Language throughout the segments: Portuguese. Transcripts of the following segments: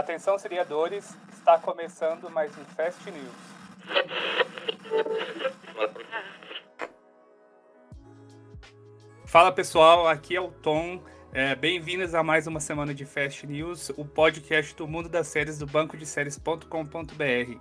Atenção, seriadores, está começando mais um Fast News. Fala pessoal, aqui é o Tom. É, Bem-vindos a mais uma semana de Fast News, o podcast do mundo das séries do banco de séries.com.br.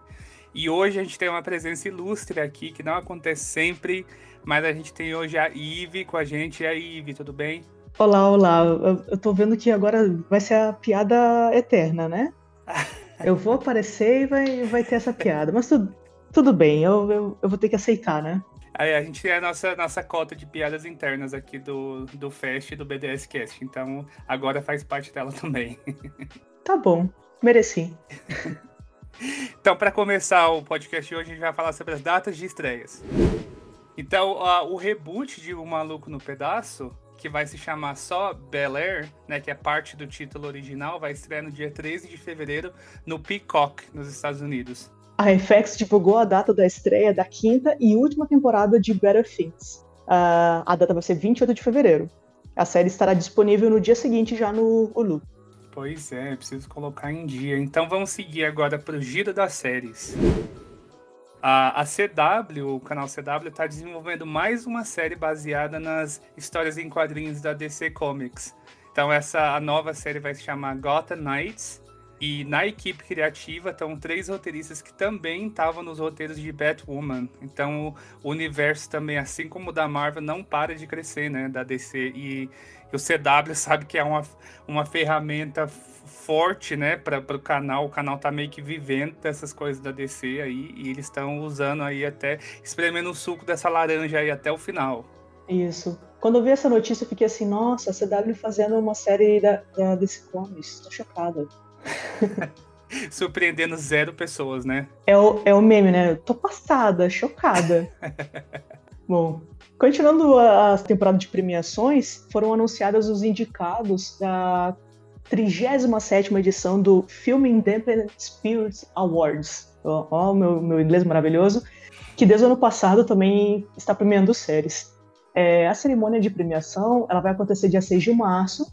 E hoje a gente tem uma presença ilustre aqui, que não acontece sempre, mas a gente tem hoje a Ive com a gente. E aí, Ive, tudo bem? Olá, olá. Eu, tô vendo que agora vai ser a piada eterna, né? Eu vou aparecer e vai, vai ter essa piada. Mas tudo, tudo bem, eu, eu, eu vou ter que aceitar, né? Aí a gente tem a nossa, nossa cota de piadas internas aqui do, do Fest e do BDS Cast. Então agora faz parte dela também. Tá bom, mereci. Então, para começar o podcast de hoje, a gente vai falar sobre as datas de estreias. Então, o reboot de O Maluco no Pedaço que vai se chamar só Bel Air, né, que é parte do título original, vai estrear no dia 13 de fevereiro no Peacock, nos Estados Unidos. A FX divulgou a data da estreia da quinta e última temporada de Better Things. Uh, a data vai ser 28 de fevereiro. A série estará disponível no dia seguinte já no Hulu. Pois é, preciso colocar em dia. Então vamos seguir agora para o giro das séries. A, a CW, o canal CW, está desenvolvendo mais uma série baseada nas histórias em quadrinhos da DC Comics. Então essa a nova série vai se chamar Gotham Knights. E na equipe criativa estão três roteiristas que também estavam nos roteiros de Batwoman. Então o universo também, assim como o da Marvel, não para de crescer, né? Da DC. E, e o CW sabe que é uma, uma ferramenta forte, né, para o canal. O canal tá meio que vivendo dessas coisas da DC aí e eles estão usando aí até espremendo o suco dessa laranja aí até o final. Isso. Quando eu vi essa notícia, eu fiquei assim, nossa, a CW fazendo uma série da, da DC Comics, tô chocada. Surpreendendo zero pessoas, né? É o, é o meme, né? tô passada, chocada. Bom, continuando a temporada de premiações, foram anunciados os indicados da 37 edição do Film Independent Spirit Awards. Ó, ó meu, meu inglês maravilhoso. Que desde o ano passado também está premiando séries. É, a cerimônia de premiação ela vai acontecer dia 6 de março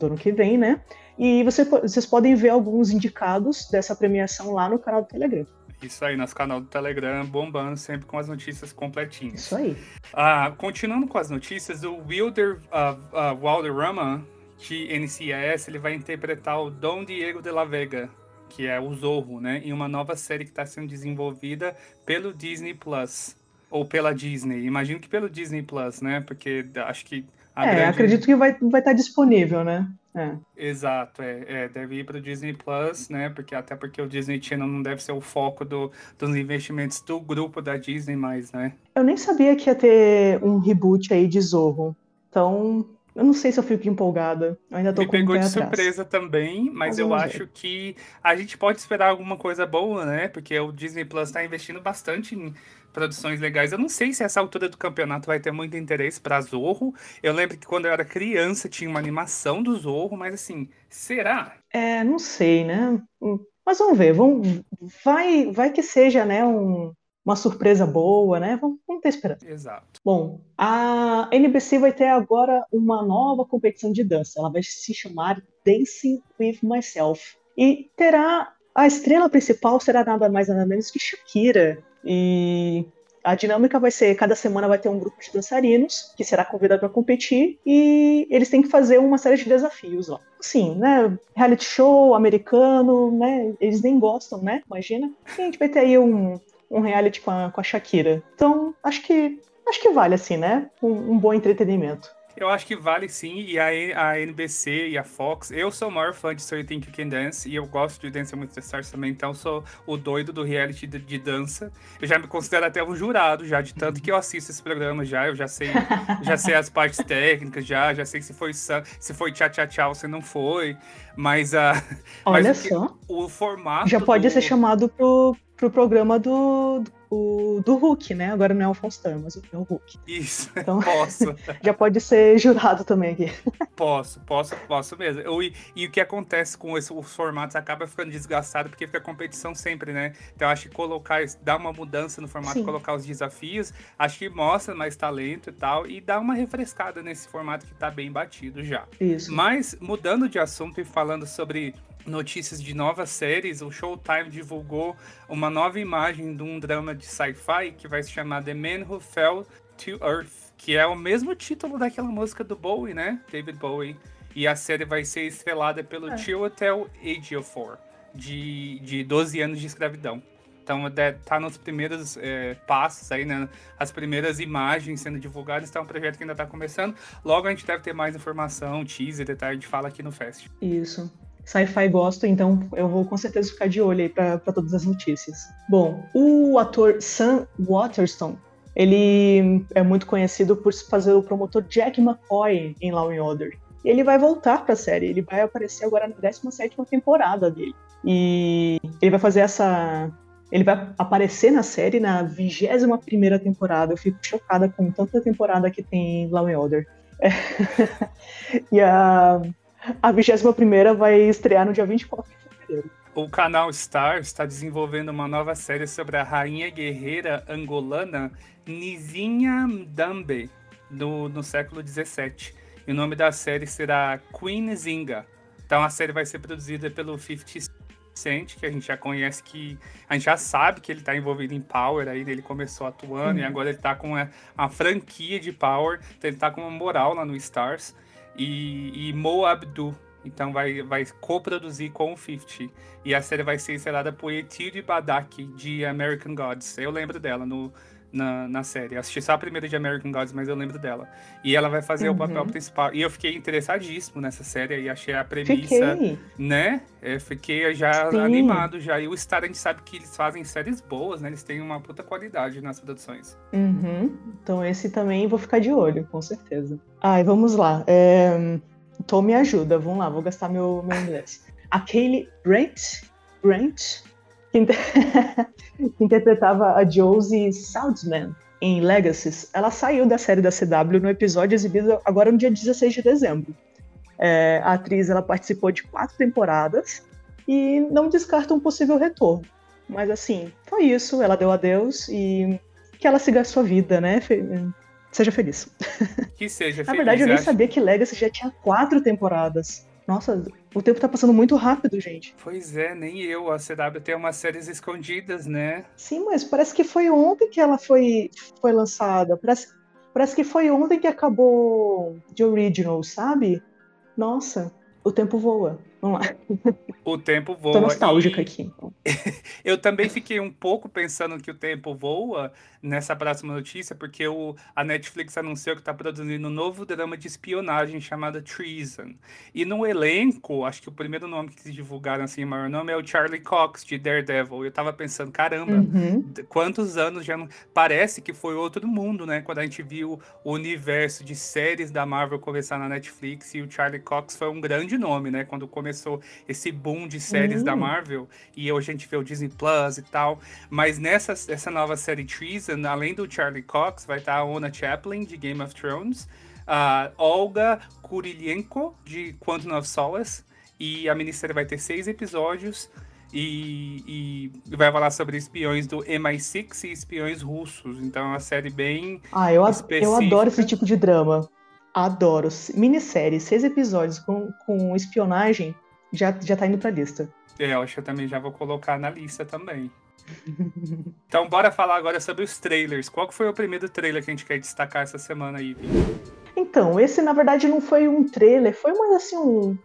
do ano que vem, né? E você, vocês podem ver alguns indicados dessa premiação lá no canal do Telegram. Isso aí, nosso canal do Telegram, bombando sempre com as notícias completinhas. Isso aí. Ah, continuando com as notícias, o Wilder uh, uh, Valderrama de NCIS, ele vai interpretar o Dom Diego de la Vega, que é o Zorro, né? Em uma nova série que está sendo desenvolvida pelo Disney Plus. Ou pela Disney. Imagino que pelo Disney Plus, né? Porque acho que. é, grande... acredito que vai, vai estar tá disponível, né? É. Exato, é, é, deve ir para o Disney Plus, né? Porque até porque o Disney Channel não deve ser o foco do, dos investimentos do grupo da Disney mais, né? Eu nem sabia que ia ter um reboot aí de Zorro. Então, eu não sei se eu fico empolgada. Eu ainda tô Me com pegou um de atrás. surpresa também, mas, eu acho que a gente pode esperar alguma coisa boa, né? Porque o Disney Plus está investindo bastante em produções legais. Eu não sei se essa altura do campeonato vai ter muito interesse para Zorro. Eu lembro que quando eu era criança tinha uma animação do Zorro, mas assim, será? É, não sei, né? Hum, Mas vamos ver. Vamos, vai, vai que seja, né? Um, uma surpresa boa, né? Vamos, vamos ter esperança. Exato. Bom, a NBC vai ter agora uma nova competição de dança. Ela vai se chamar Dancing with Myself. E terá. A estrela principal será nada mais nada menos que Shakira. E a dinâmica vai ser: cada semana vai ter um grupo de dançarinos que será convidado para competir e eles têm que fazer uma série de desafios lá. Sim, né? Reality show americano, né? Eles nem gostam, né? Imagina. E a gente vai ter aí um, um reality com a, com a Shakira. Então, acho que acho que vale, assim, né? Um, um bom entretenimento. Eu acho que vale sim, e a, a NBC e a Fox. Eu sou o maior fã de So You Think You Can Dance, e eu gosto de Dance with the Stars também, então sou o doido do reality de, de dança. Eu já me considero até um jurado, já, de tanto que eu assisto esse programa já, eu já sei, já sei as partes técnicas, já, já sei se foi se foi tchá tchá tchá ou se não foi. Mas a. Olha mas o que- só. O formato. Já pode do- ser chamado pro, pro programa do, do, do Hulk, né? Agora não é o Alfonso mas é o Hulk. Isso, Então- posso. Já pode ser jurado também aqui. Posso, posso, posso mesmo. Eu, e, e o que acontece com esse, os formatos acaba ficando desgastado porque fica competição sempre, né? Então acho que colocar, dar uma mudança no formato, Sim. colocar os desafios, acho que mostra mais talento e tal, e dá uma refrescada nesse formato que tá bem batido já. Isso. Mas, mudando de assunto e falando sobre notícias de novas séries, o Showtime divulgou uma nova imagem de um drama de sci-fi que vai se chamar The Man Who Fell to Earth, que é o mesmo título daquela música do Bowie, né? David Bowie. E a série vai ser estrelada pelo é. Chiwetel Ejiofor, de, de 12 anos de escravidão. Então, tá nos primeiros é, passos aí, né? As primeiras imagens sendo divulgadas. Então, é um projeto que ainda tá começando. Logo a gente deve ter mais informação, teaser, detalhe, a gente fala aqui no Fest. Isso sci-fi gosto, então eu vou com certeza ficar de olho aí para todas as notícias. Bom, o ator Sam Waterston, ele é muito conhecido por fazer o promotor Jack McCoy em Law and Order. E ele vai voltar para a série, ele vai aparecer agora na 17 temporada dele. E ele vai fazer essa ele vai aparecer na série na 21 primeira temporada. Eu fico chocada com tanta temporada que tem em Law and Order. É. e a a 21 vai estrear no dia 24 de fevereiro. O canal Star está desenvolvendo uma nova série sobre a rainha guerreira angolana Nizinha Mdambe, do, no século 17. E o nome da série será Queen Zinga. Então a série vai ser produzida pelo 50 Cent, que a gente já conhece que. A gente já sabe que ele está envolvido em Power aí, ele começou atuando uhum. e agora ele está com a, a, franquia de Power, então ele está com uma moral lá no Stars e, e Mo Abdu. Então vai, vai co-produzir com o 50. E a série vai ser estrelada por Etilde Badak, de American Gods. Eu lembro dela no, na, na série. Eu assisti só a primeira de American Gods, mas eu lembro dela. E ela vai fazer uhum. o papel principal. E eu fiquei interessadíssimo nessa série e achei a premissa, fiquei. né? Eu fiquei já Sim. animado já. E o Star a gente sabe que eles fazem séries boas, né? Eles têm uma puta qualidade nas produções. Uhum. Então esse também vou ficar de olho, com certeza. Ai, vamos lá. É... Tom me ajuda, vamos lá, vou gastar meu, meu inglês. A Kaylee Brent, Brent que, inter... que interpretava a Josie Saltzman em Legacies, ela saiu da série da CW no episódio exibido agora no dia 16 de dezembro. É, a atriz ela participou de quatro temporadas e não descarta um possível retorno. Mas assim, foi isso, ela deu adeus e que ela siga a sua vida, né? Seja feliz. Que seja feliz. Na verdade, eu nem acho... sabia que Legacy já tinha quatro temporadas. Nossa, o tempo tá passando muito rápido, gente. Pois é, nem eu. A CW tem umas séries escondidas, né? Sim, mas parece que foi ontem que ela foi, foi lançada. Parece, parece que foi ontem que acabou de Original, sabe? Nossa, o tempo voa. Vamos lá. O tempo voa. Tô nostálgica e... aqui. Então. eu também fiquei um pouco pensando que o tempo voa nessa próxima notícia, porque o, a Netflix anunciou que está produzindo um novo drama de espionagem chamado Treason. E no elenco, acho que o primeiro nome que eles divulgaram, assim, o maior nome é o Charlie Cox, de Daredevil. Eu tava pensando, caramba, uhum. quantos anos já não... Parece que foi outro mundo, né? Quando a gente viu o universo de séries da Marvel começar na Netflix e o Charlie Cox foi um grande nome, né? Quando começou começou esse boom de séries da Marvel e hoje a gente vê o Disney Plus e tal. Mas nessa essa nova série Treason, além do Charlie Cox, vai estar a Ona Chaplin de Game of Thrones, a Olga Kurylenko de Quantum of Solace e a minissérie vai ter seis episódios. E, e, vai falar sobre espiões do MI6 e espiões russos. Então é uma série bem. Ah, eu, eu adoro esse tipo de drama. Adoro. Minissérie, seis episódios com, com espionagem, já, já tá indo pra lista. É, eu acho que eu também já vou colocar na lista também. então, bora falar agora sobre os trailers. Qual foi o primeiro trailer que a gente quer destacar essa semana aí, Então, esse na verdade não foi um trailer, foi mais assim um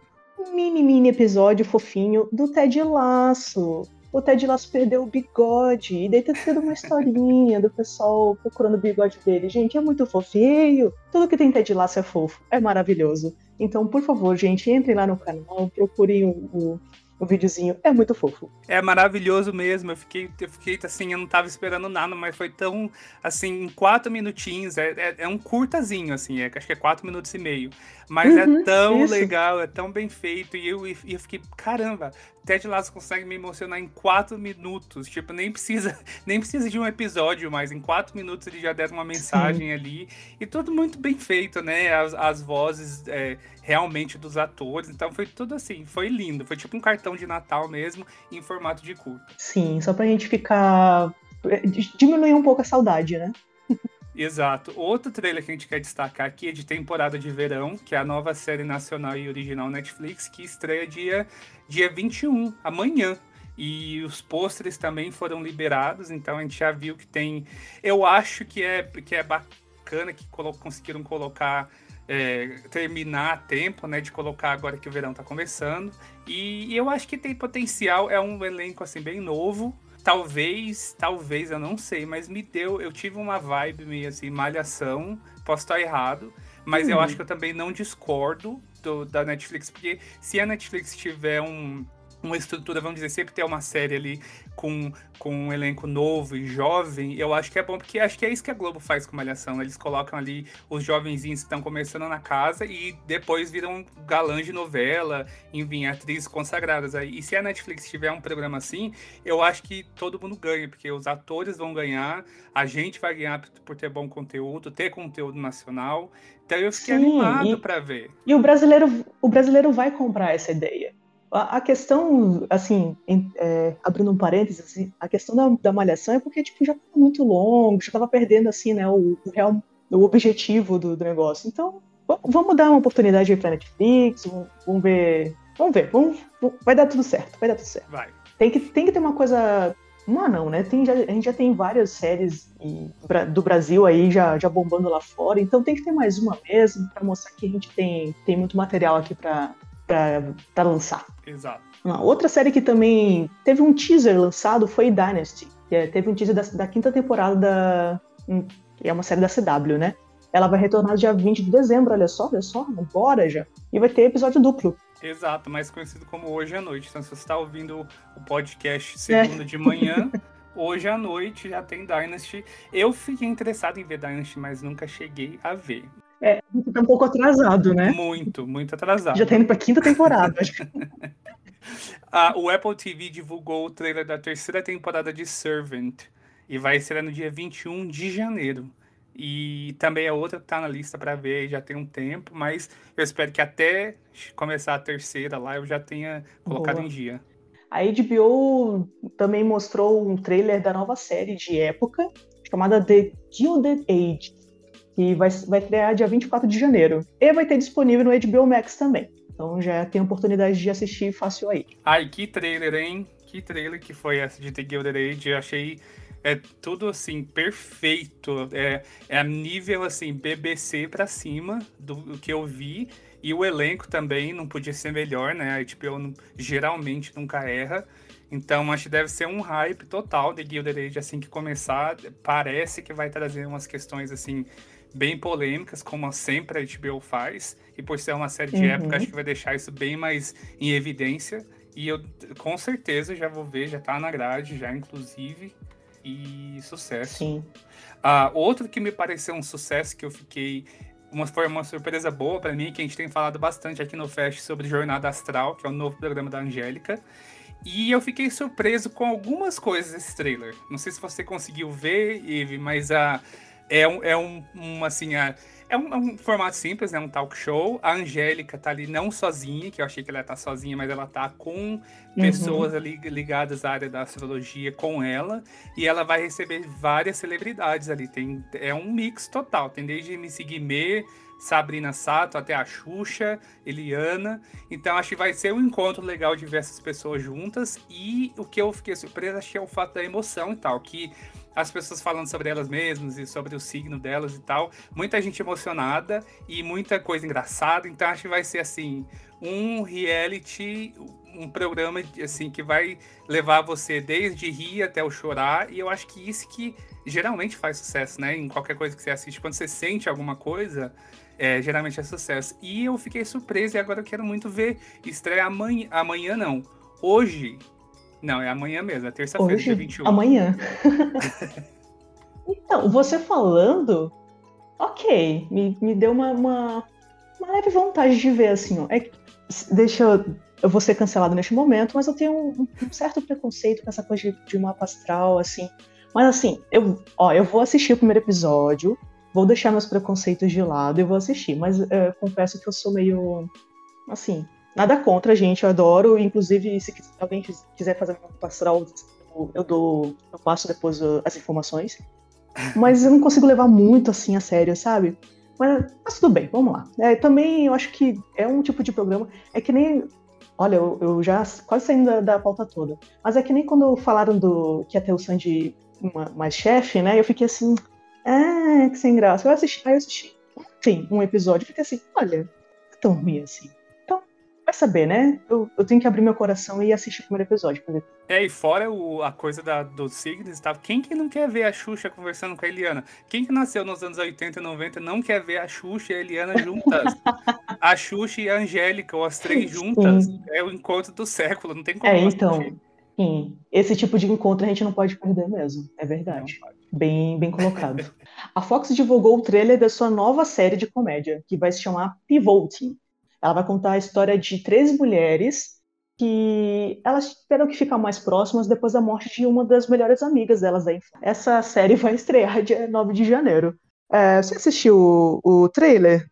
mini, mini episódio fofinho do Ted Laço o Ted Lasso perdeu o bigode. E daí tá tendo uma historinha do pessoal procurando o bigode dele. Gente, é muito fofinho. Tudo que tem Ted Lasso é fofo. É maravilhoso. Então, por favor, gente, entrem lá no canal, procurem o, o o videozinho é muito fofo. É maravilhoso mesmo. Eu fiquei, eu fiquei assim, eu não tava esperando nada, mas foi tão assim, em quatro minutinhos. É, é, é um curtazinho, assim, é, acho que é quatro minutos e meio. Mas é uhum, é tão isso. legal, é tão bem feito. E eu, e eu fiquei, caramba, Ted Lasso consegue me emocionar em quatro minutos. Tipo, nem precisa, nem precisa de um episódio, mas em quatro minutos ele já der uma mensagem Sim. ali. E tudo muito bem feito, né? As, as vozes é, realmente dos atores. Então foi tudo assim, foi lindo. Foi tipo um cartão de Natal mesmo, em formato de curto. Sim, só pra gente ficar. É, diminuir um pouco a saudade, né? Exato. Outro trailer que a gente quer destacar aqui é de temporada de verão, que é a nova série nacional e original Netflix, que estreia dia, dia 21, amanhã. E os pôsteres também foram liberados, então a gente já viu que tem. Eu acho que é, que é bacana que colo conseguiram colocar. É, terminar a tempo, né? De colocar agora que o verão tá começando. E, e eu acho que tem potencial, é um elenco assim bem novo, talvez, talvez, eu não sei, mas me deu, eu tive uma vibe meio assim, malhação, posso estar errado, mas eu uhum. acho que eu também não discordo do, da Netflix, porque se a Netflix tiver um, uma estrutura, vamos dizer, sempre ter uma série ali com, com um elenco novo e jovem, eu acho que é bom, porque acho que é isso que a Globo faz com Malhação. Eles colocam ali os jovenzinhos que estão começando na casa e depois viram galãs de novela, enfim, atrizes consagradas. aí. E se a Netflix tiver um programa assim, eu acho que todo mundo ganha, porque os atores vão ganhar, a gente vai ganhar por ter bom conteúdo, ter conteúdo nacional. Então eu fiquei Sim, animado para ver. E o brasileiro, o brasileiro vai comprar essa ideia. A, questão, assim, em, é, abrindo um parênteses, assim, a questão da, da, malhação é porque, tipo, já tá muito longo, já tava perdendo, assim, né, o, o real, o objetivo do, do, negócio. Então, vamos dar uma oportunidade aí pra Netflix, vamos, vamos ver, vamos ver, vamos, vai dar tudo certo, vai dar tudo certo. Vai. Tem que, tem que ter uma coisa uma não, né? Tem, já, a gente já tem várias séries do Brasil aí já, já bombando lá fora, então tem que ter mais uma mesmo para mostrar que a gente tem, tem muito material aqui para para lançar. Exato. Uma outra série que também teve um teaser lançado foi Dynasty, é, teve um teaser da, da, quinta temporada da. Hum, que é uma série da CW, né? Ela vai retornar dia 20 de dezembro, olha só, olha só, agora já. E vai ter episódio duplo. Exato, mais conhecido como Hoje à Noite. Então, se você está ouvindo o podcast segunda é. de manhã, hoje à noite já tem Dynasty. Eu fiquei interessado em ver Dynasty, mas nunca cheguei a ver. É, tá um pouco atrasado, né? Muito, muito atrasado. Já tá indo pra quinta temporada. ah, o Apple TV divulgou o trailer da terceira temporada de Servant. E vai ser no dia 21 de janeiro. E também é outra que tá na lista para ver, já tem um tempo, mas eu espero que até começar a terceira lá eu já tenha colocado Boa. em dia. A HBO também mostrou um trailer da nova série de época, chamada The Gilded Age que vai, vai estrear dia 24 de janeiro. E vai ter disponível no HBO Max também. Então já tem oportunidade de assistir fácil aí. Ai, que trailer, hein? Que trailer que foi essa de The Gilded Age. Eu achei é tudo assim perfeito. É, é a nível assim BBC para cima do, do, que eu vi e o elenco também não podia ser melhor, né? A HBO geralmente nunca erra. Então acho que deve ser um hype total de Gilded Age assim que começar. Parece que vai trazer umas questões assim bem polêmicas, como sempre a HBO faz, e por ser uma série de uhum. época, acho que vai deixar isso bem mais em evidência. E eu com certeza já vou ver, já tá na grade, já inclusive. E sucesso. Sim. Ah, outro que me pareceu um sucesso, que eu fiquei. Uma, foi uma surpresa boa para mim, que a gente tem falado bastante aqui no Fest sobre Jornada Astral, que é o novo programa da Angélica. E eu fiquei surpreso com algumas coisas desse trailer. Não sei se você conseguiu ver, Eve, mas a. É um, é um, um assim, é, é um, é um, formato simples, né? Um talk show. A Angélica tá ali não sozinha, que eu achei que ela tá sozinha, mas ela tá com pessoas uhum. ali ligadas à área da astrologia com ela. E ela vai receber várias celebridades ali. Tem, é um mix total. Tem desde MC Guimê, Sabrina Sato, até a Xuxa, Eliana. Então acho que vai ser um encontro legal de ver essas pessoas juntas. E o que eu fiquei surpreso, acho que é o fato da emoção e tal. Que as pessoas falando sobre elas mesmas e sobre o signo delas e tal. Muita gente emocionada e muita coisa engraçada. Então acho que vai ser assim um reality, um programa assim que vai levar você desde rir até o chorar. E eu acho que isso que geralmente faz sucesso, né? Em qualquer coisa que você assiste, quando você sente alguma coisa, é, geralmente é sucesso. E eu fiquei surpreso e agora eu quero muito ver. Estreia amanhã, amanhã não. Hoje não, é amanhã mesmo, é terça-feira, dia 21. Amanhã. então, você falando, ok, me, me deu uma, uma, uma leve vontade de ver, assim, ó. É, deixa eu, eu vou ser cancelado neste momento, mas eu tenho um, um certo preconceito com essa coisa de, de mapa astral, assim. Mas assim, eu, ó, eu vou assistir o primeiro episódio, vou deixar meus preconceitos de lado e vou assistir. Mas uh, confesso que eu sou meio. Assim, Nada contra, gente, eu adoro. Inclusive, se alguém quiser fazer uma pastoral, eu, dou, eu passo depois as informações. mas eu não consigo levar muito assim a sério, sabe? Mas, mas tudo bem, vamos lá. É, também eu acho que é um tipo de programa, é que nem. Olha, eu, eu já quase saindo da, da, pauta toda. Mas é que nem quando falaram do que ia ter o Sandy mais chefe, né? Eu fiquei assim, ah, que sem graça. Eu assisti, aí eu assisti ontem um episódio e fiquei assim, olha, não é tão ruim assim vai saber, né? Eu, eu tenho que abrir meu coração e assistir o primeiro episódio ver. É, e fora o, a coisa da, do Signes, tá? quem que não quer ver a Xuxa conversando com a Eliana? Quem que nasceu nos anos 80 e 90 não quer ver a Xuxa e a Eliana juntas? a Xuxa e a Angélica, ou as três juntas. Sim. É o encontro do século, não tem como. É, então. Sim, esse tipo de encontro a gente não pode perder mesmo, é verdade. Bem, bem colocado. a Fox divulgou o trailer da sua nova série de comédia, que vai se chamar Pivoting ela vai contar a história de três mulheres que elas tiveram que ficar mais próximas depois da morte de uma das melhores amigas delas da infância. Essa série vai estrear dia 9 de janeiro. É, você assistiu o, o trailer?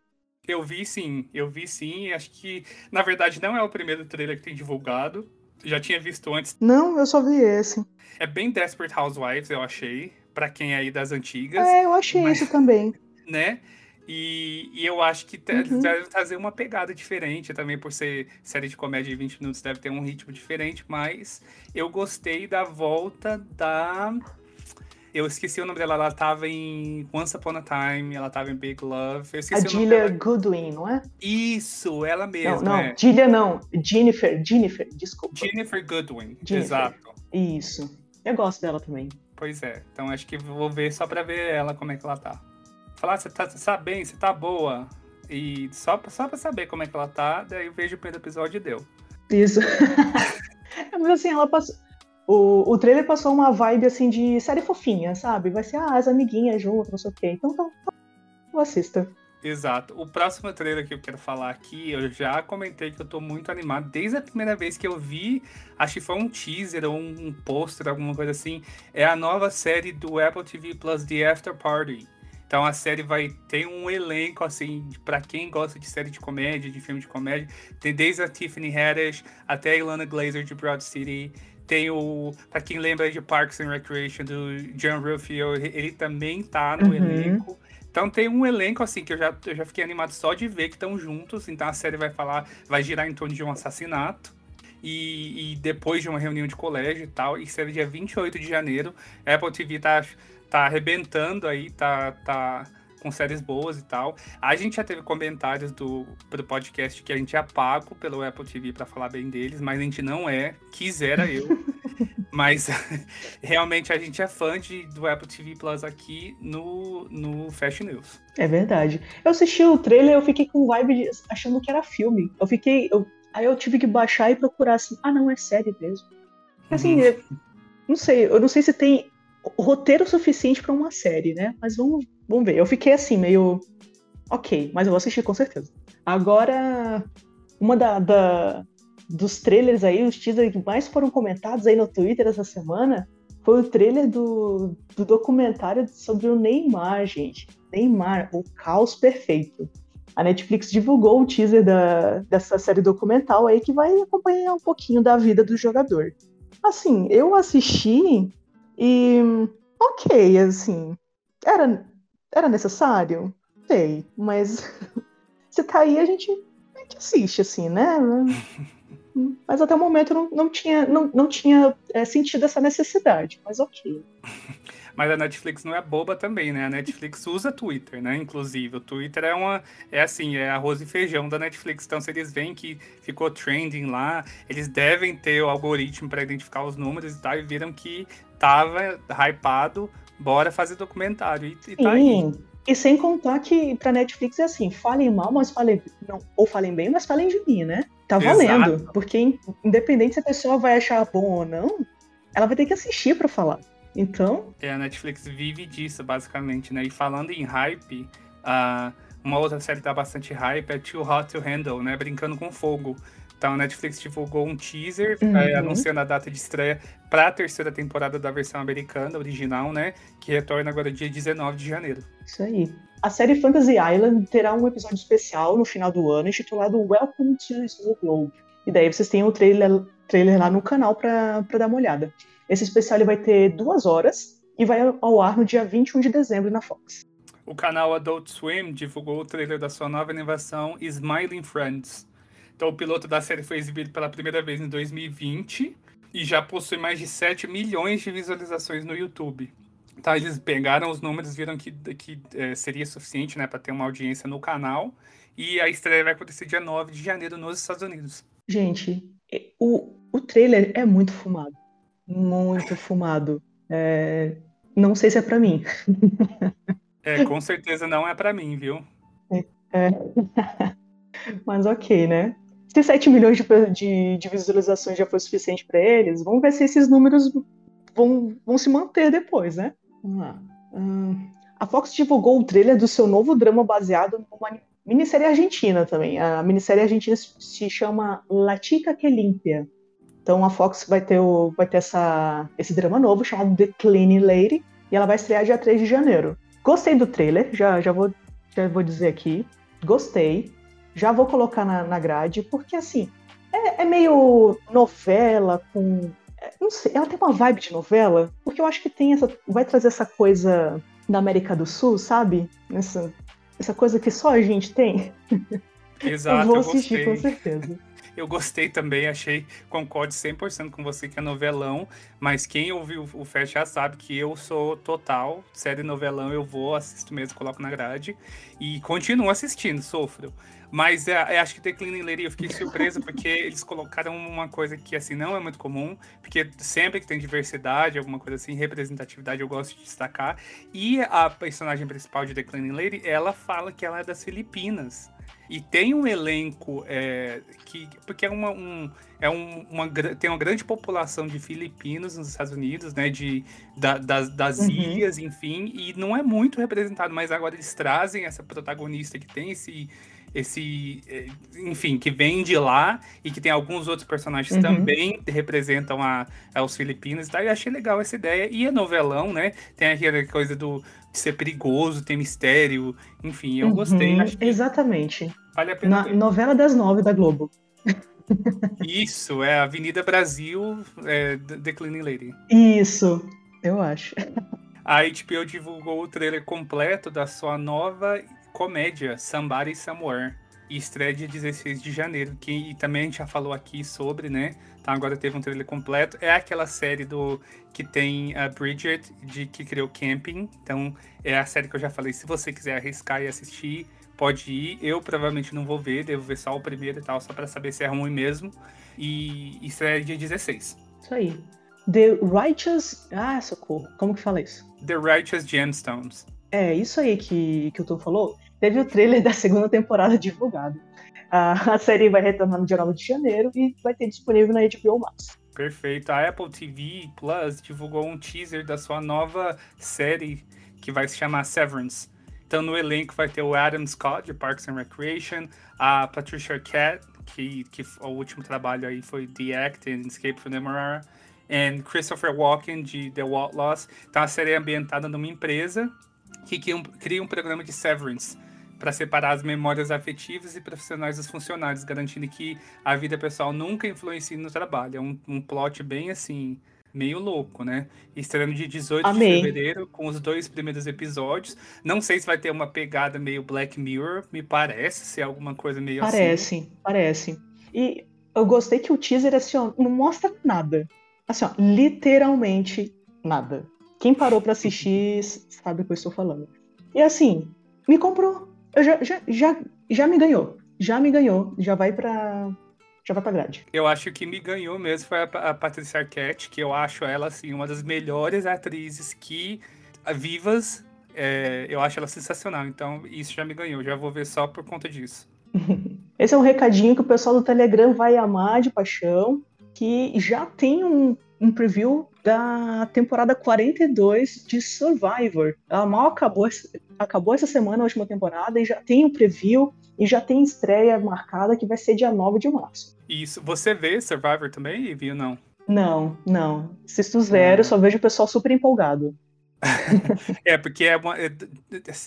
Eu vi sim, eu vi sim. Acho que, na verdade, não é o primeiro trailer que tem divulgado. Já tinha visto antes. Não, eu só vi esse. É bem Desperate Housewives, eu achei. para quem é aí das antigas. É, eu achei mas, isso também. Né? E, e, eu acho que uhum. deve trazer uma pegada diferente também, por ser série de comédia de 20 minutos, deve ter um ritmo diferente, mas eu gostei da volta da. Eu esqueci o nome dela, ela tava em Once Upon a Time, ela tava em Big Love. Eu esqueci a Julia Goodwin, não é? Isso, ela mesma. Não, não, é. Julia não, Jennifer, Jennifer, desculpa. Jennifer Goodwin, Jennifer. exato. Isso, eu gosto dela também. Pois é, então acho que vou ver só pra ver ela como é que ela tá falar, você tá, você tá bem, você tá boa. E só, só pra saber como é que ela tá, daí eu vejo o primeiro episódio e deu. Isso. Mas assim, ela passou. O, o trailer passou uma vibe assim de série fofinha, sabe? Vai ser ah, as amiguinhas juntas, não sei o quê. Então, então, então assista. Exato. O próximo trailer que eu quero falar aqui, eu já comentei que eu tô muito animado. Desde a primeira vez que eu vi, acho que foi um teaser ou um, um pôster, alguma coisa assim. É a nova série do Apple TV Plus, The After Party. Então a série vai ter um elenco assim para quem gosta de série de comédia, de filme de comédia, tem desde a Tiffany Haddish até a Ilana Glazer de Broad City. Tem o, para quem lembra de Parks and Recreation do John Rufio, ele também tá no uhum. elenco. Então tem um elenco assim que eu já, eu já fiquei animado só de ver que estão juntos. Então a série vai falar, vai girar em torno de um assassinato. E, e, depois de uma reunião de colégio e tal, e será dia 28 de janeiro. Apple TV tá tá arrebentando aí, tá, tá com séries boas e tal. A gente já teve comentários do pro podcast que a gente é pago pelo Apple TV para falar bem deles, mas a gente não é, quisera eu. mas realmente a gente é fã de, do Apple TV Plus aqui no, no Fashion News. É verdade. Eu assisti o trailer, eu fiquei com vibe de, achando que era filme. Eu fiquei. Eu, aí eu tive que baixar e procurar assim, ah, não, é série mesmo. Assim, uhum. eu, não sei, eu não sei se tem roteiro suficiente para uma série, né? Mas vamos, vamos ver. Eu fiquei assim, meio. Ok, mas eu vou assistir com certeza. Agora, uma da, da, dos trailers aí, os teasers que mais foram comentados aí no Twitter essa semana, foi o trailer do, do documentário sobre o Neymar, gente. Neymar, o caos perfeito. A Netflix divulgou o teaser da, dessa série documental aí que vai acompanhar um pouquinho da vida do jogador. Assim, eu assisti e, ok, assim, era, era necessário? Sei, mas se tá aí, a gente, a gente assiste, assim, né? Mas até o momento não, não tinha, não, não tinha é, sentido essa necessidade, mas ok. Mas a Netflix não é boba também, né? A Netflix usa Twitter, né? Inclusive, o Twitter é uma. É assim, é arroz e feijão da Netflix. Então, se eles veem que ficou trending lá, eles devem ter o algoritmo para identificar os números e tal, e viram que tava hypado, bora fazer documentário. E, e tá Sim. aí. E sem contar que pra Netflix é assim, falem mal, mas falem. Não, ou falem bem, mas falem de mim, né? Tá valendo. Exato. Porque independente se a pessoa vai achar bom ou não, ela vai ter que assistir para falar. Então. É, a Netflix vive disso, basicamente, né? E falando em hype, uh, uma outra série que dá bastante hype é Too Hot to Handle, né? Brincando com fogo. Então a Netflix divulgou um teaser uhum. é, anunciando a data de estreia para a terceira temporada da versão americana, original, né? Que retorna agora dia 19 de janeiro. Isso aí. A série Fantasy Island terá um episódio especial no final do ano intitulado Welcome to Snow Globe. E daí vocês têm o trailer, trailer lá no canal para dar uma olhada. Esse especial ele vai ter duas horas e vai ao ar no dia 21 de dezembro na Fox. O canal Adult Swim divulgou o trailer da sua nova animação Smiling Friends. Então, o piloto da série foi exibido pela primeira vez em 2020 e já possui mais de 7 milhões de visualizações no YouTube. Tá, eles pegaram os números, viram que, que é, seria suficiente né, para ter uma audiência no canal. E a estreia vai acontecer dia 9 de janeiro nos Estados Unidos. Gente, o, o trailer é muito fumado. Muito fumado. É, não sei se é para mim. É, com certeza não é para mim, viu? É. é. Mas ok, né? Se 7 milhões de, de, de visualizações já foi suficiente para eles, vamos ver se esses números vão, vão se manter depois, né? Vamos lá. Hum, a Fox divulgou o trailer do seu novo drama baseado numa minissérie argentina também. A minissérie argentina se chama La Chica que Limpia. Então a Fox vai ter, o, vai ter essa, esse drama novo chamado The Cleaning Lady e ela vai estrear dia 3 de janeiro. Gostei do trailer, já, já, vou, já vou dizer aqui. Gostei. Já vou colocar na, na grade, porque assim, é, é meio novela com. É, não sei, ela tem uma vibe de novela, porque eu acho que tem essa. Vai trazer essa coisa da América do Sul, sabe? Essa, essa coisa que só a gente tem. Exato, eu vou assistir, eu com certeza. Eu gostei também, achei, concordo 100% com você que é novelão, mas quem ouviu o Fest já sabe que eu sou total, série novelão, eu vou, assisto mesmo, coloco na grade e continuo assistindo, sofro. Mas é, é, acho que The Cleaning Lady eu fiquei surpresa porque eles colocaram uma coisa que assim não é muito comum, porque sempre que tem diversidade, alguma coisa assim, representatividade, eu gosto de destacar. E a personagem principal de The Cleaning Lady, ela fala que ela é das Filipinas. E tem um elenco é, que. Porque é uma. Um, é um, uma, tem uma grande população de filipinos nos Estados Unidos, né? De, da, das, das uhum. ilhas, enfim, e não é muito representado, mas agora eles trazem essa protagonista que tem esse. Esse, é, enfim, que vem de lá e que tem alguns outros personagens uhum. também representam a, a, os filipinos. Tá? Eu achei legal essa ideia. E é novelão, né? Tem aquela coisa do, de ser perigoso, tem mistério, enfim, eu uhum, gostei. exatamente. Vale a pena. Na, novela das nove da Globo. Isso, é Avenida Brasil, é, The Cleaning Lady. Isso, eu acho. A HBO divulgou o trailer completo da sua nova comédia, Somebody Somewhere. E estreia dia 16 de janeiro, que também a gente já falou aqui sobre, né? Então agora teve um trailer completo. É aquela série do que tem a Bridget, de que criou Camping. Então é a série que eu já falei. Se você quiser arriscar e assistir, pode ir. Eu provavelmente não vou ver, devo ver só o primeiro e tal, só para saber se é ruim mesmo. E é dia 16. Isso aí. The Righteous. Ah, socorro. Como que fala isso? The Righteous Gemstones. É, isso aí que, que o Tom falou. Teve o trailer da segunda temporada divulgado. A, a série vai retornar no dia 9 de janeiro e vai ter disponível na HBO Max. Perfeito. A Apple TV Plus divulgou um teaser da sua nova série que vai se chamar Severance. Então no elenco vai ter o Adam Scott de Parks and Recreation, a Patricia Arquette, que, que o último trabalho aí foi The Act and Escape from Demerara, e Christopher Walken de The Outlaws. Então a série é ambientada numa empresa que cria um programa de severance para separar as memórias afetivas e profissionais dos funcionários, garantindo que a vida pessoal nunca influencie no trabalho. É um, um plot bem assim, meio louco, né? Estreando de 18 Amei. de fevereiro, com os dois primeiros episódios. Não sei se vai ter uma pegada meio Black Mirror, me parece ser alguma coisa meio parece, assim. Parece, parece. E eu gostei que o teaser, assim, ó, não mostra nada. Assim, ó, literalmente nada. Quem parou para assistir sabe o que eu estou falando. E assim, me comprou eu já, já, já, já me ganhou. Já me ganhou. Já vai pra. Já vai pra grade. Eu acho que me ganhou mesmo foi a, a Patrícia Arquette, que eu acho ela, assim, uma das melhores atrizes que. vivas. É, eu acho ela sensacional. Então, isso já me ganhou. Já vou ver só por conta disso. Esse é um recadinho que o pessoal do Telegram vai amar de paixão. Que já tem um, um preview da temporada 42 de Survivor. Ela mal acabou, acabou essa semana a última temporada e já tem um preview e já tem estreia marcada que vai ser dia 9 de março. Isso. Você vê Survivor também, viu não? Não, não. Assisto zero, ah. só vejo o pessoal super empolgado. é, porque é, uma, é,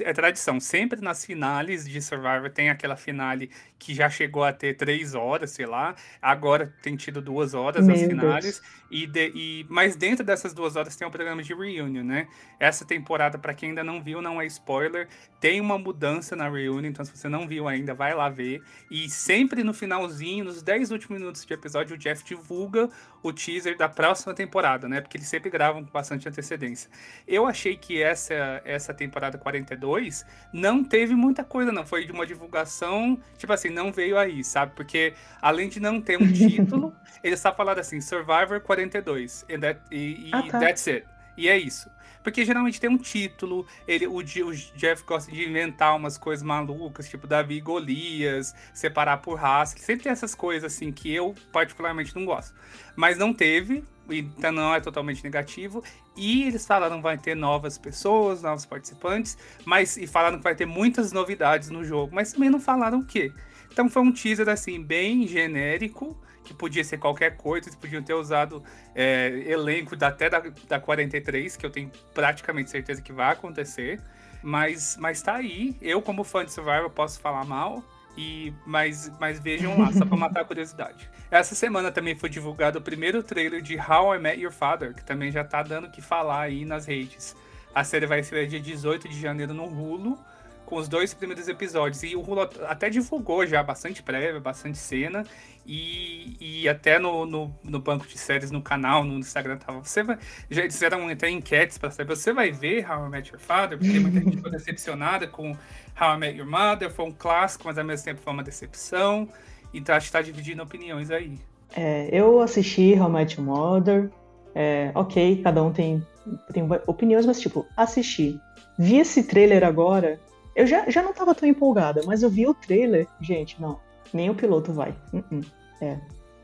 é, tradição. Sempre nas finales de Survivor tem aquela finale que já chegou a ter três horas, sei lá. Agora tem tido duas horas Meu as finales. E, de, e Mas dentro dessas duas horas tem um programa de reunion, né? Essa temporada, para quem ainda não viu, não é spoiler. Tem uma mudança na reunion, então se você não viu ainda, vai lá ver. E sempre no finalzinho, nos 10 últimos minutos de episódio, o Jeff divulga o teaser da próxima temporada, né? Porque eles sempre gravam com bastante antecedência. Eu achei que essa, essa temporada 42 não teve muita coisa, não. Foi de uma divulgação, tipo assim, não veio aí, sabe? Porque além de não ter um título, ele só falando assim, Survivor 42. And that, e, ah, tá. that's it. E é isso. Porque geralmente tem um título, ele, o, o, Jeff gosta de inventar umas coisas malucas, tipo Davi e Golias, separar por raça. Sempre tem essas coisas assim que eu particularmente não gosto. Mas não teve, então não é totalmente negativo. E eles falaram que vai ter novas pessoas, novos participantes, mas e falaram que vai ter muitas novidades no jogo, mas também não falaram o quê. Então foi um teaser assim bem genérico, que podia ser qualquer coisa, eles podiam ter usado é, elenco até da, da 43, que eu tenho praticamente certeza que vai acontecer. Mas, mas tá aí. Eu, como fã de Survivor, posso falar mal. E, mas, mas vejam lá, só pra matar a curiosidade. Essa semana também foi divulgado o primeiro trailer de How I Met Your Father, que também já tá dando o que falar aí nas redes. A série vai ser dia 18 de janeiro no Hulu com os dois primeiros episódios. E o Hulu até divulgou já bastante prévia, bastante cena. E, e até no, no, no, banco de séries no canal, no Instagram, tava. Você vai, já fizeram até enquetes para saber. Você vai ver How I Met Your Father? Porque muita gente ficou decepcionada com How I Met Your Mother. Foi um clássico, mas ao mesmo tempo foi uma decepção. Então acho que tá dividindo opiniões aí. É, eu assisti How I Met Your Mother. É, ok, cada um tem, tem opiniões, mas tipo, assisti. Vi esse trailer agora eu já, já não tava tão empolgada, mas eu vi o trailer, gente, não, nem o piloto vai. Uh -uh. É.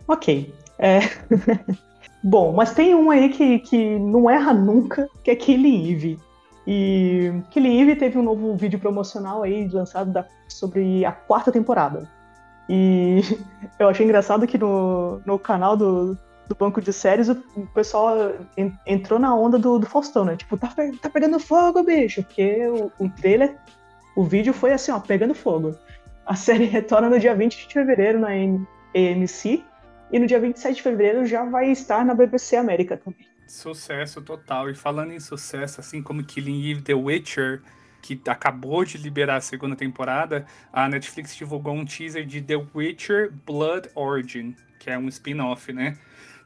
Ok. É. Bom, mas tem um aí que, que não erra nunca, que é Killing Eve. E Killing Eve teve um novo vídeo promocional aí lançado da, sobre a quarta temporada. E eu achei engraçado que no, no canal do, do banco de séries o, pessoal en, entrou na onda do, do Faustão, né? Tipo, tá, tá pegando fogo, bicho! Porque o, o trailer o vídeo foi assim, ó, pegando fogo. A série retorna no dia 20 de fevereiro na AMC e no dia 27 de fevereiro já vai estar na BBC América também. Sucesso total. E falando em sucesso, assim como Killing Eve The Witcher, que acabou de liberar a segunda temporada, a Netflix divulgou um teaser de The Witcher Blood Origin, que é um spin-off, né?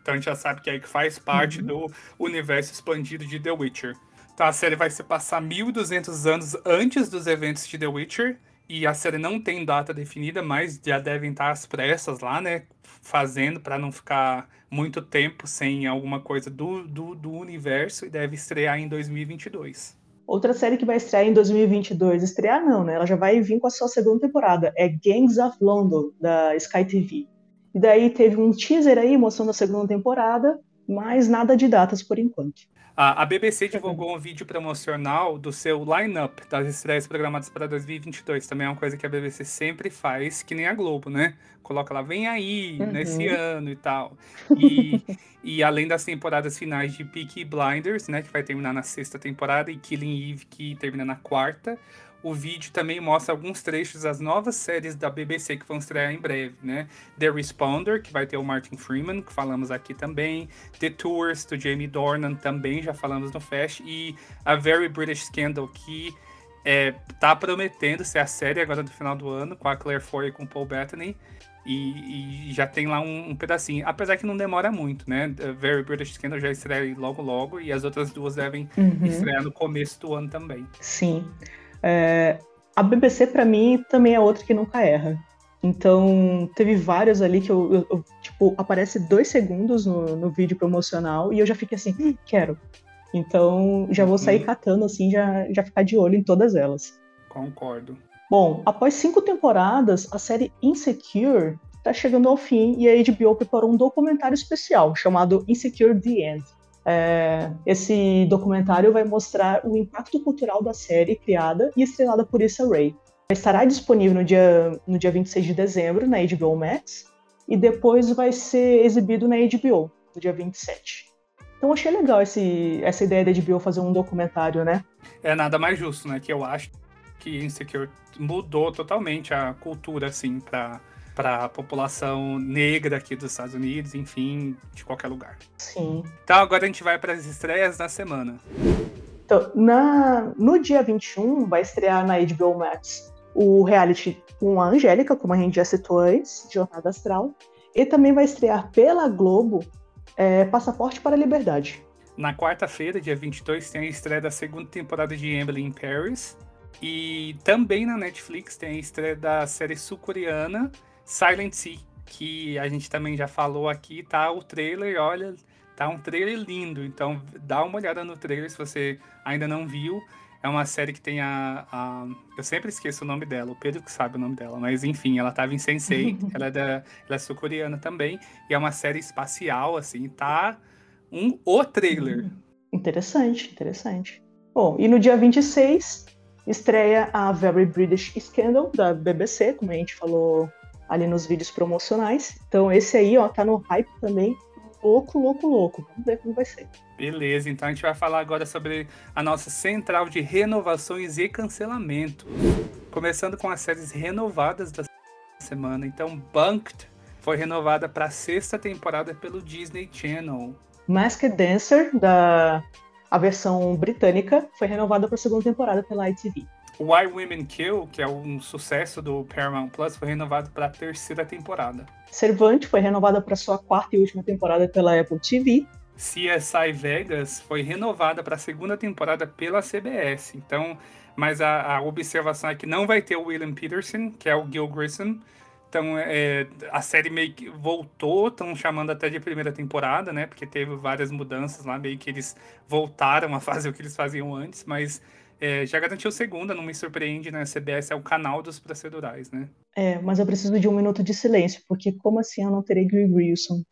Então a gente já sabe que é que faz parte uhum. do universo expandido de The Witcher. Então a série vai se passar 1200 anos antes dos eventos de The Witcher. E a série não tem data definida, mas já devem estar às pressas lá, né? Fazendo para não ficar muito tempo sem alguma coisa do, do, do universo e deve estrear em 2022. Outra série que vai estrear em 2022, estrear não, né? Ela já vai vir com a sua segunda temporada, é Gangs of London, da Sky TV. E daí teve um teaser aí mostrando a segunda temporada, mas nada de datas por enquanto. A, a BBC divulgou um vídeo promocional do seu line-up das estreias programadas para 2022. Também é uma coisa que a BBC sempre faz, que nem a Globo, né? Coloca lá, vem aí, uhum. nesse ano e tal. E, e além das temporadas finais de Peaky Blinders, né? Que vai terminar na sexta temporada, e Killing Eve, que termina na quarta o vídeo também mostra alguns trechos das novas séries da BBC que vão estrear em breve, né? The Responder, que vai ter o Martin Freeman, que falamos aqui também. The Tours, do Jamie Dornan, também já falamos no Fast. E a Very British Scandal, que é, tá prometendo ser a série agora do final do ano, com a Claire Foy e com o Paul Bettany. E, e, já tem lá um, um, pedacinho. Apesar que não demora muito, né? A Very British Scandal já estreia logo logo e as outras duas devem uhum. estrear no começo do ano também. Sim. É, a BBC, para mim, também é outra que nunca erra. Então, teve vários ali que eu, eu, eu tipo, aparece dois segundos no, no, vídeo promocional e eu já fiquei assim, hum, quero. Então, já vou sair uhum. catando, assim, já, já ficar de olho em todas elas. Concordo. Bom, após cinco temporadas, a série Insecure está chegando ao fim e a HBO preparou um documentário especial chamado Insecure The End. É, esse documentário vai mostrar o impacto cultural da série criada e estrelada por Issa Rae. Estará disponível no dia, no dia 26 de dezembro na HBO Max e depois vai ser exibido na HBO no dia 27. Então achei legal esse, essa ideia da HBO fazer um documentário, né? É nada mais justo, né? Que eu acho que Insecure mudou totalmente a cultura, assim, pra, pra população negra aqui dos Estados Unidos, enfim, de qualquer lugar. Sim. Então agora a gente vai para as estreias da semana. Então, na, no dia 21 vai estrear na HBO Max o reality com a Angélica, como a gente já citou antes, Jornada Astral, e também vai estrear pela Globo é, Passaporte para a Liberdade. Na quarta-feira, dia 22, tem a estreia da segunda temporada de Emily in Paris. E também na Netflix tem a estreia da série sul-coreana Silent Sea, que a gente também já falou aqui, tá o trailer, olha, tá um trailer lindo, então dá uma olhada no trailer se você ainda não viu. É uma série que tem a, a, Eu sempre esqueço o nome dela, o Pedro que sabe o nome dela, mas enfim, ela tava em Sense8, ela é, da, ela é sul-coreana também, e é uma série espacial, assim, tá um o trailer. Interessante, interessante. Bom, e no dia 26 estreia a Very British Scandal da BBC, como a gente falou ali nos vídeos promocionais. Então esse aí, ó, tá no hype também. Louco, louco, louco. Vamos ver como vai ser. Beleza, então a gente vai falar agora sobre a nossa central de renovações e cancelamento. Começando com as séries renovadas da semana. Então, Bunked foi renovada para a sexta temporada pelo Disney Channel. Masked Dancer, da a versão britânica, foi renovada para a segunda temporada pela ITV. Why Women Kill, que é um sucesso do Paramount Plus, foi renovado para a terceira temporada. Servante foi renovada para sua quarta e última temporada pela Apple TV. CSI Vegas foi renovada para a segunda temporada pela CBS. Então, mas a, a, observação é que não vai ter o William Peterson, que é o Gil Grissom. Então, é, a série meio que voltou, estão chamando até de primeira temporada, né? Porque teve várias mudanças lá, meio que eles voltaram a fazer o que eles faziam antes, mas é, já garantiu segunda, não me surpreende, né? A CBS é o canal dos procedurais, né? É, mas eu preciso de um minuto de silêncio, porque como assim eu não terei Gary Wilson?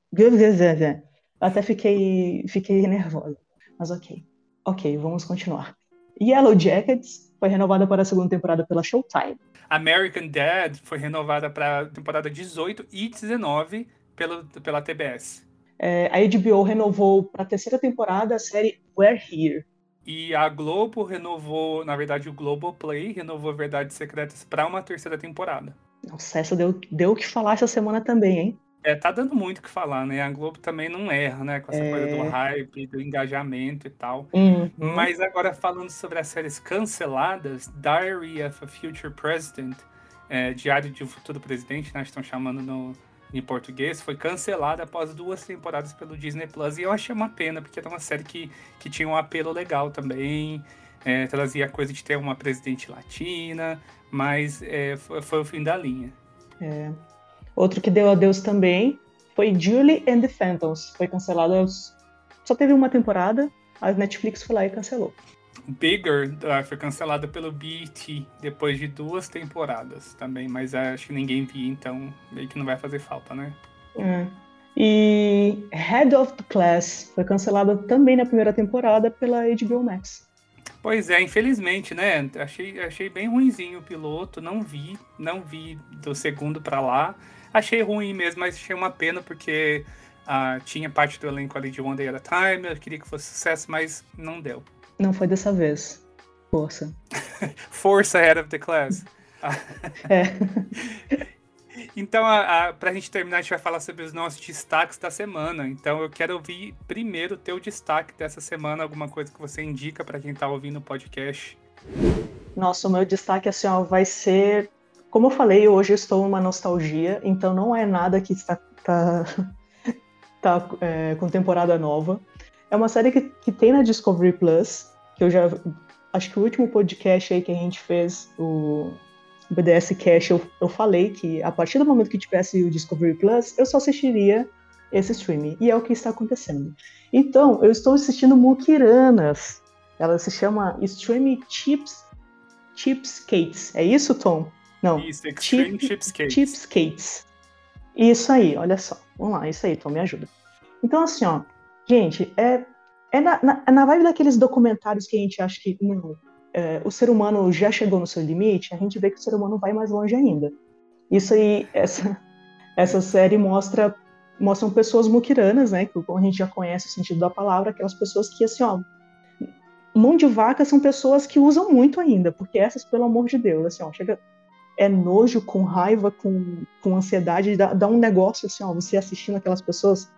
Até fiquei, fiquei nervosa. Mas ok. Ok, vamos continuar. Yellow Jackets foi renovada para a segunda temporada pela Showtime. American Dad foi renovada para a temporada 18 e 19 pelo, pela TBS. É, a HBO renovou para a terceira temporada a série We're Here. E a Globo renovou, na verdade, o Globoplay renovou Verdades Secretas para uma terceira temporada. Nossa, essa deu, deu o que falar essa semana também, hein? É, tá dando muito o que falar, né? A Globo também não erra, né? Com essa é... coisa do hype, do engajamento e tal. Uhum. Mas agora falando sobre as séries canceladas, Diary of a Future President, é, Diário de um Futuro Presidente, né? Estão chamando no, em português, foi cancelada após duas temporadas pelo Disney Plus. E eu achei uma pena, porque era uma série que, que tinha um apelo legal também. É, trazia a coisa de ter uma presidente latina, mas é, foi, foi o fim da linha. É. Outro que deu adeus também foi Julie and the Phantoms. Foi cancelado, só teve uma temporada, a Netflix foi lá e cancelou. Bigger foi cancelada pelo BET depois de duas temporadas também, mas acho que ninguém viu, então meio que não vai fazer falta, né? É. E Head of the Class foi cancelada também na primeira temporada pela HBO Max. Pois é, infelizmente, né? Achei, achei bem ruinzinho o piloto, não vi, não vi do segundo para lá. Achei ruim mesmo, mas achei uma pena porque uh, tinha parte do elenco ali de One Day at a Time, eu queria que fosse sucesso, mas não deu. Não foi dessa vez. Força. Força Head of the Class. é. Então, a, a, pra gente terminar, a gente vai falar sobre os nossos destaques da semana. Então, eu quero ouvir primeiro o teu destaque dessa semana, alguma coisa que você indica para quem tá ouvindo o podcast. Nossa, o meu destaque, assim, ó, vai ser como eu falei, hoje eu estou uma nostalgia, então não é nada que está tá, tá é, com temporada nova. É uma série que, que tem na Discovery Plus, que eu já. Acho que o último podcast aí que a gente fez, o BDS Cash, eu, eu falei que a partir do momento que tivesse o Discovery Plus, eu só assistiria esse streaming. E é o que está acontecendo. Então, eu estou assistindo Mukiranas. Ela se chama Streaming Chips Chipskates. É isso, Tom? Não. Isso, Extreme Chip, Chipskates. Chipskates. Isso aí, olha só. Vamos lá, isso aí, Tom, me ajuda. Então, assim, ó, gente, é, é na, na, é na vibe daqueles documentários que a gente acha que não, é, o ser humano já chegou no seu limite, a gente vê que o ser humano vai mais longe ainda. Isso aí, essa, essa série mostra mostram pessoas mukiranas, né? Que a gente já conhece o sentido da palavra, aquelas pessoas que, assim, ó, mão de vaca são pessoas que usam muito ainda, porque essas, pelo amor de Deus, assim, ó, chega. É nojo, com raiva, com, com ansiedade, dá, dá um negócio assim, ó, você assistindo aquelas pessoas.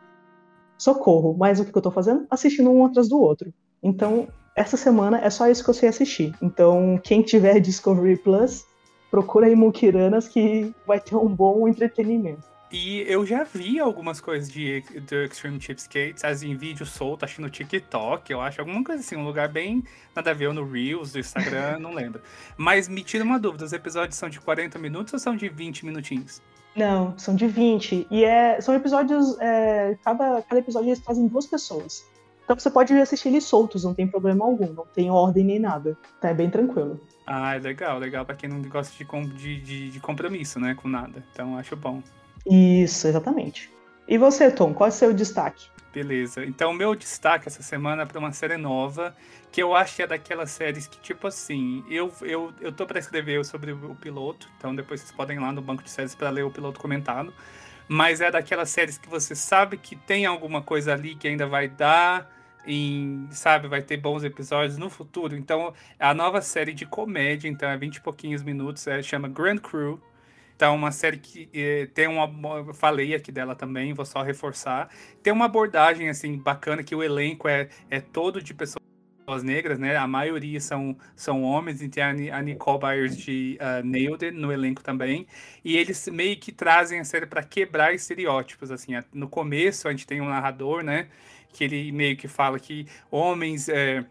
Socorro, mas o que, eu tô fazendo? Assistindo um atrás do outro. Então, essa semana é só isso que eu sei assistir. Então, quem tiver Discovery Plus, procura aí Mukiranas que vai ter um bom entretenimento. E eu já vi algumas coisas de, do Extreme Chipskates, assim, em vídeo solto, acho no TikTok, eu acho, alguma coisa assim, um lugar bem nada a ver, no Reels, do Instagram, não lembro. Mas me tira uma dúvida, os episódios são de 40 minutos ou são de 20 minutinhos? Não, são de 20. E é, são episódios. É, cada, cada episódio eles trazem duas pessoas. Então você pode assistir eles soltos, não tem problema algum, não tem ordem nem nada. Tá é bem tranquilo. Ah, é legal, legal para quem não gosta de, de, de, de compromisso, né, com nada. Então acho bom. Isso, exatamente. E você, Tom, qual é o seu destaque? Beleza. Então, meu destaque essa semana é para uma série nova, que eu acho que é daquelas séries que, tipo assim, eu, eu, eu tô para escrever sobre o piloto, então depois vocês podem ir lá no banco de séries para ler o piloto comentado. Mas é daquelas séries que você sabe que tem alguma coisa ali que ainda vai dar, em, sabe, vai ter bons episódios no futuro. Então, a nova série de comédia, então é 20 e pouquinhos minutos, é, chama Grand Crew. Então, uma série que eh, tem uma. Falei aqui dela também, vou só reforçar. Tem uma abordagem, assim, bacana, que o elenco é, é todo de pessoas negras, né? A maioria são, são homens, e tem a, Nicole Byers de uh, no elenco também. E eles meio que trazem a série para quebrar estereótipos, assim. No começo, a gente tem um narrador, né? Que ele meio que fala que homens. É,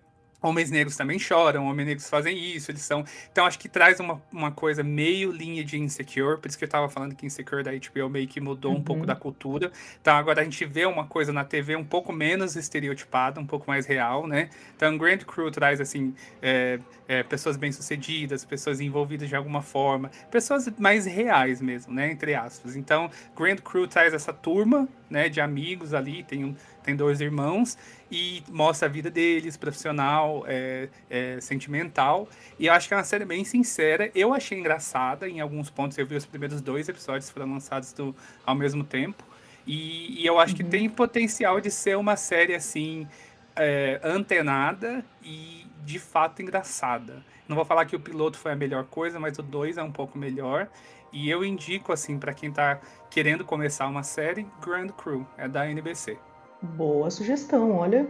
homens negros também choram, homens negros fazem isso, eles são. Então acho que traz uma, uma coisa meio linha de Insecure, por isso que eu tava falando que Insecure da HBO meio que mudou uhum. um pouco uhum. da cultura. Então agora a gente vê uma coisa na TV um pouco menos estereotipada, um pouco mais real, né? Então Grand Crew traz assim. É, é, pessoas bem-sucedidas, pessoas envolvidas de alguma forma, pessoas mais reais mesmo, né? Entre aspas. Então, Grand Crew traz essa turma, né, de amigos ali, tem um, tem dois irmãos e mostra a vida deles, profissional, é, é, sentimental. E eu acho que é uma série bem sincera. Eu achei engraçada em alguns pontos. Eu vi os primeiros dois episódios foram lançados do, ao mesmo tempo. E, e eu acho uhum. que tem potencial de ser uma série assim é, antenada e de fato engraçada. Não vou falar que o piloto foi a melhor coisa, mas o 2 é um pouco melhor. E eu indico assim para quem está querendo começar uma série, Grand Crew, é da NBC. Boa sugestão, olha.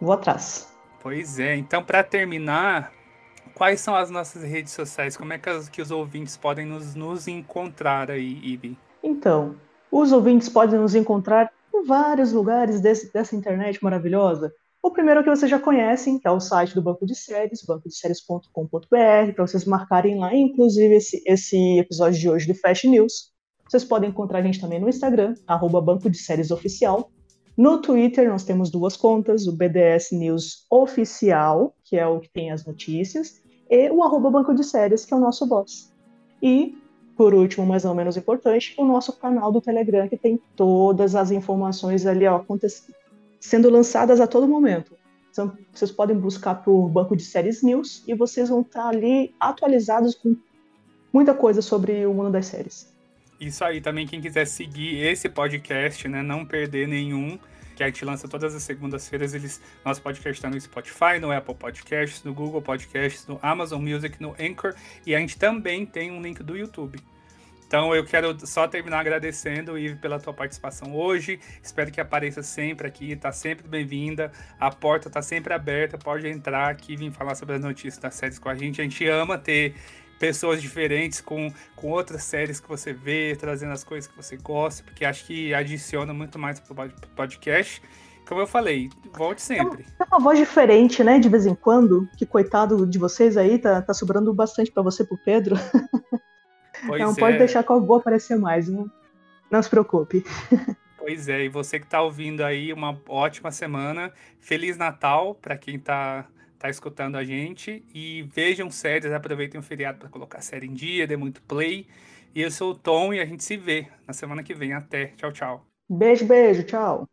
Vou atrás. Pois é, então para terminar, quais são as nossas redes sociais? Como é que, as, que os ouvintes podem nos, nos encontrar aí, Ibi? Então, os ouvintes podem nos encontrar em vários lugares desse, dessa internet maravilhosa. O primeiro que vocês já conhecem, que é o site do Banco de Séries, bancodeséries.com.br, para vocês marcarem lá, inclusive esse, esse episódio de hoje do Fast News. Vocês podem encontrar a gente também no Instagram, arroba Banco de Séries Oficial. No Twitter, nós temos duas contas, o BDS News Oficial, que é o que tem as notícias, e o arroba Banco de Séries, que é o nosso boss. E, por último, mas não menos importante, o nosso canal do Telegram, que tem todas as informações ali ó, sendo lançadas a todo momento. Então, vocês podem buscar por Banco de Séries News e vocês vão estar ali atualizados com muita coisa sobre o mundo das séries. Isso aí, também quem quiser seguir esse podcast, né, não perder nenhum, que a gente lança todas as segundas-feiras, eles nosso podcast está no Spotify, no Apple Podcasts, no Google Podcasts, no Amazon Music, no Anchor, e a gente também tem um link do YouTube. Então eu quero só terminar agradecendo, Ive, pela tua participação hoje. Espero que apareça sempre aqui, tá sempre bem-vinda. A porta tá sempre aberta, pode entrar aqui e vir falar sobre as notícias das séries com a gente. A gente ama ter pessoas diferentes com, com outras séries que você vê, trazendo as coisas que você gosta, porque acho que adiciona muito mais pro podcast. Como eu falei, volte sempre. É uma voz diferente, né, de vez em quando, que coitado de vocês aí, tá, tá sobrando bastante para você pro Pedro. Pois não é. pode deixar que eu vou aparecer mais, não, não se preocupe. Pois é, e você que tá ouvindo aí, uma ótima semana. Feliz Natal para quem tá tá escutando a gente e vejam séries, aproveitem o feriado para colocar a série em dia, dê muito play. E eu sou o Tom e a gente se vê na semana que vem. Até. Tchau, tchau. Beijo, beijo. Tchau.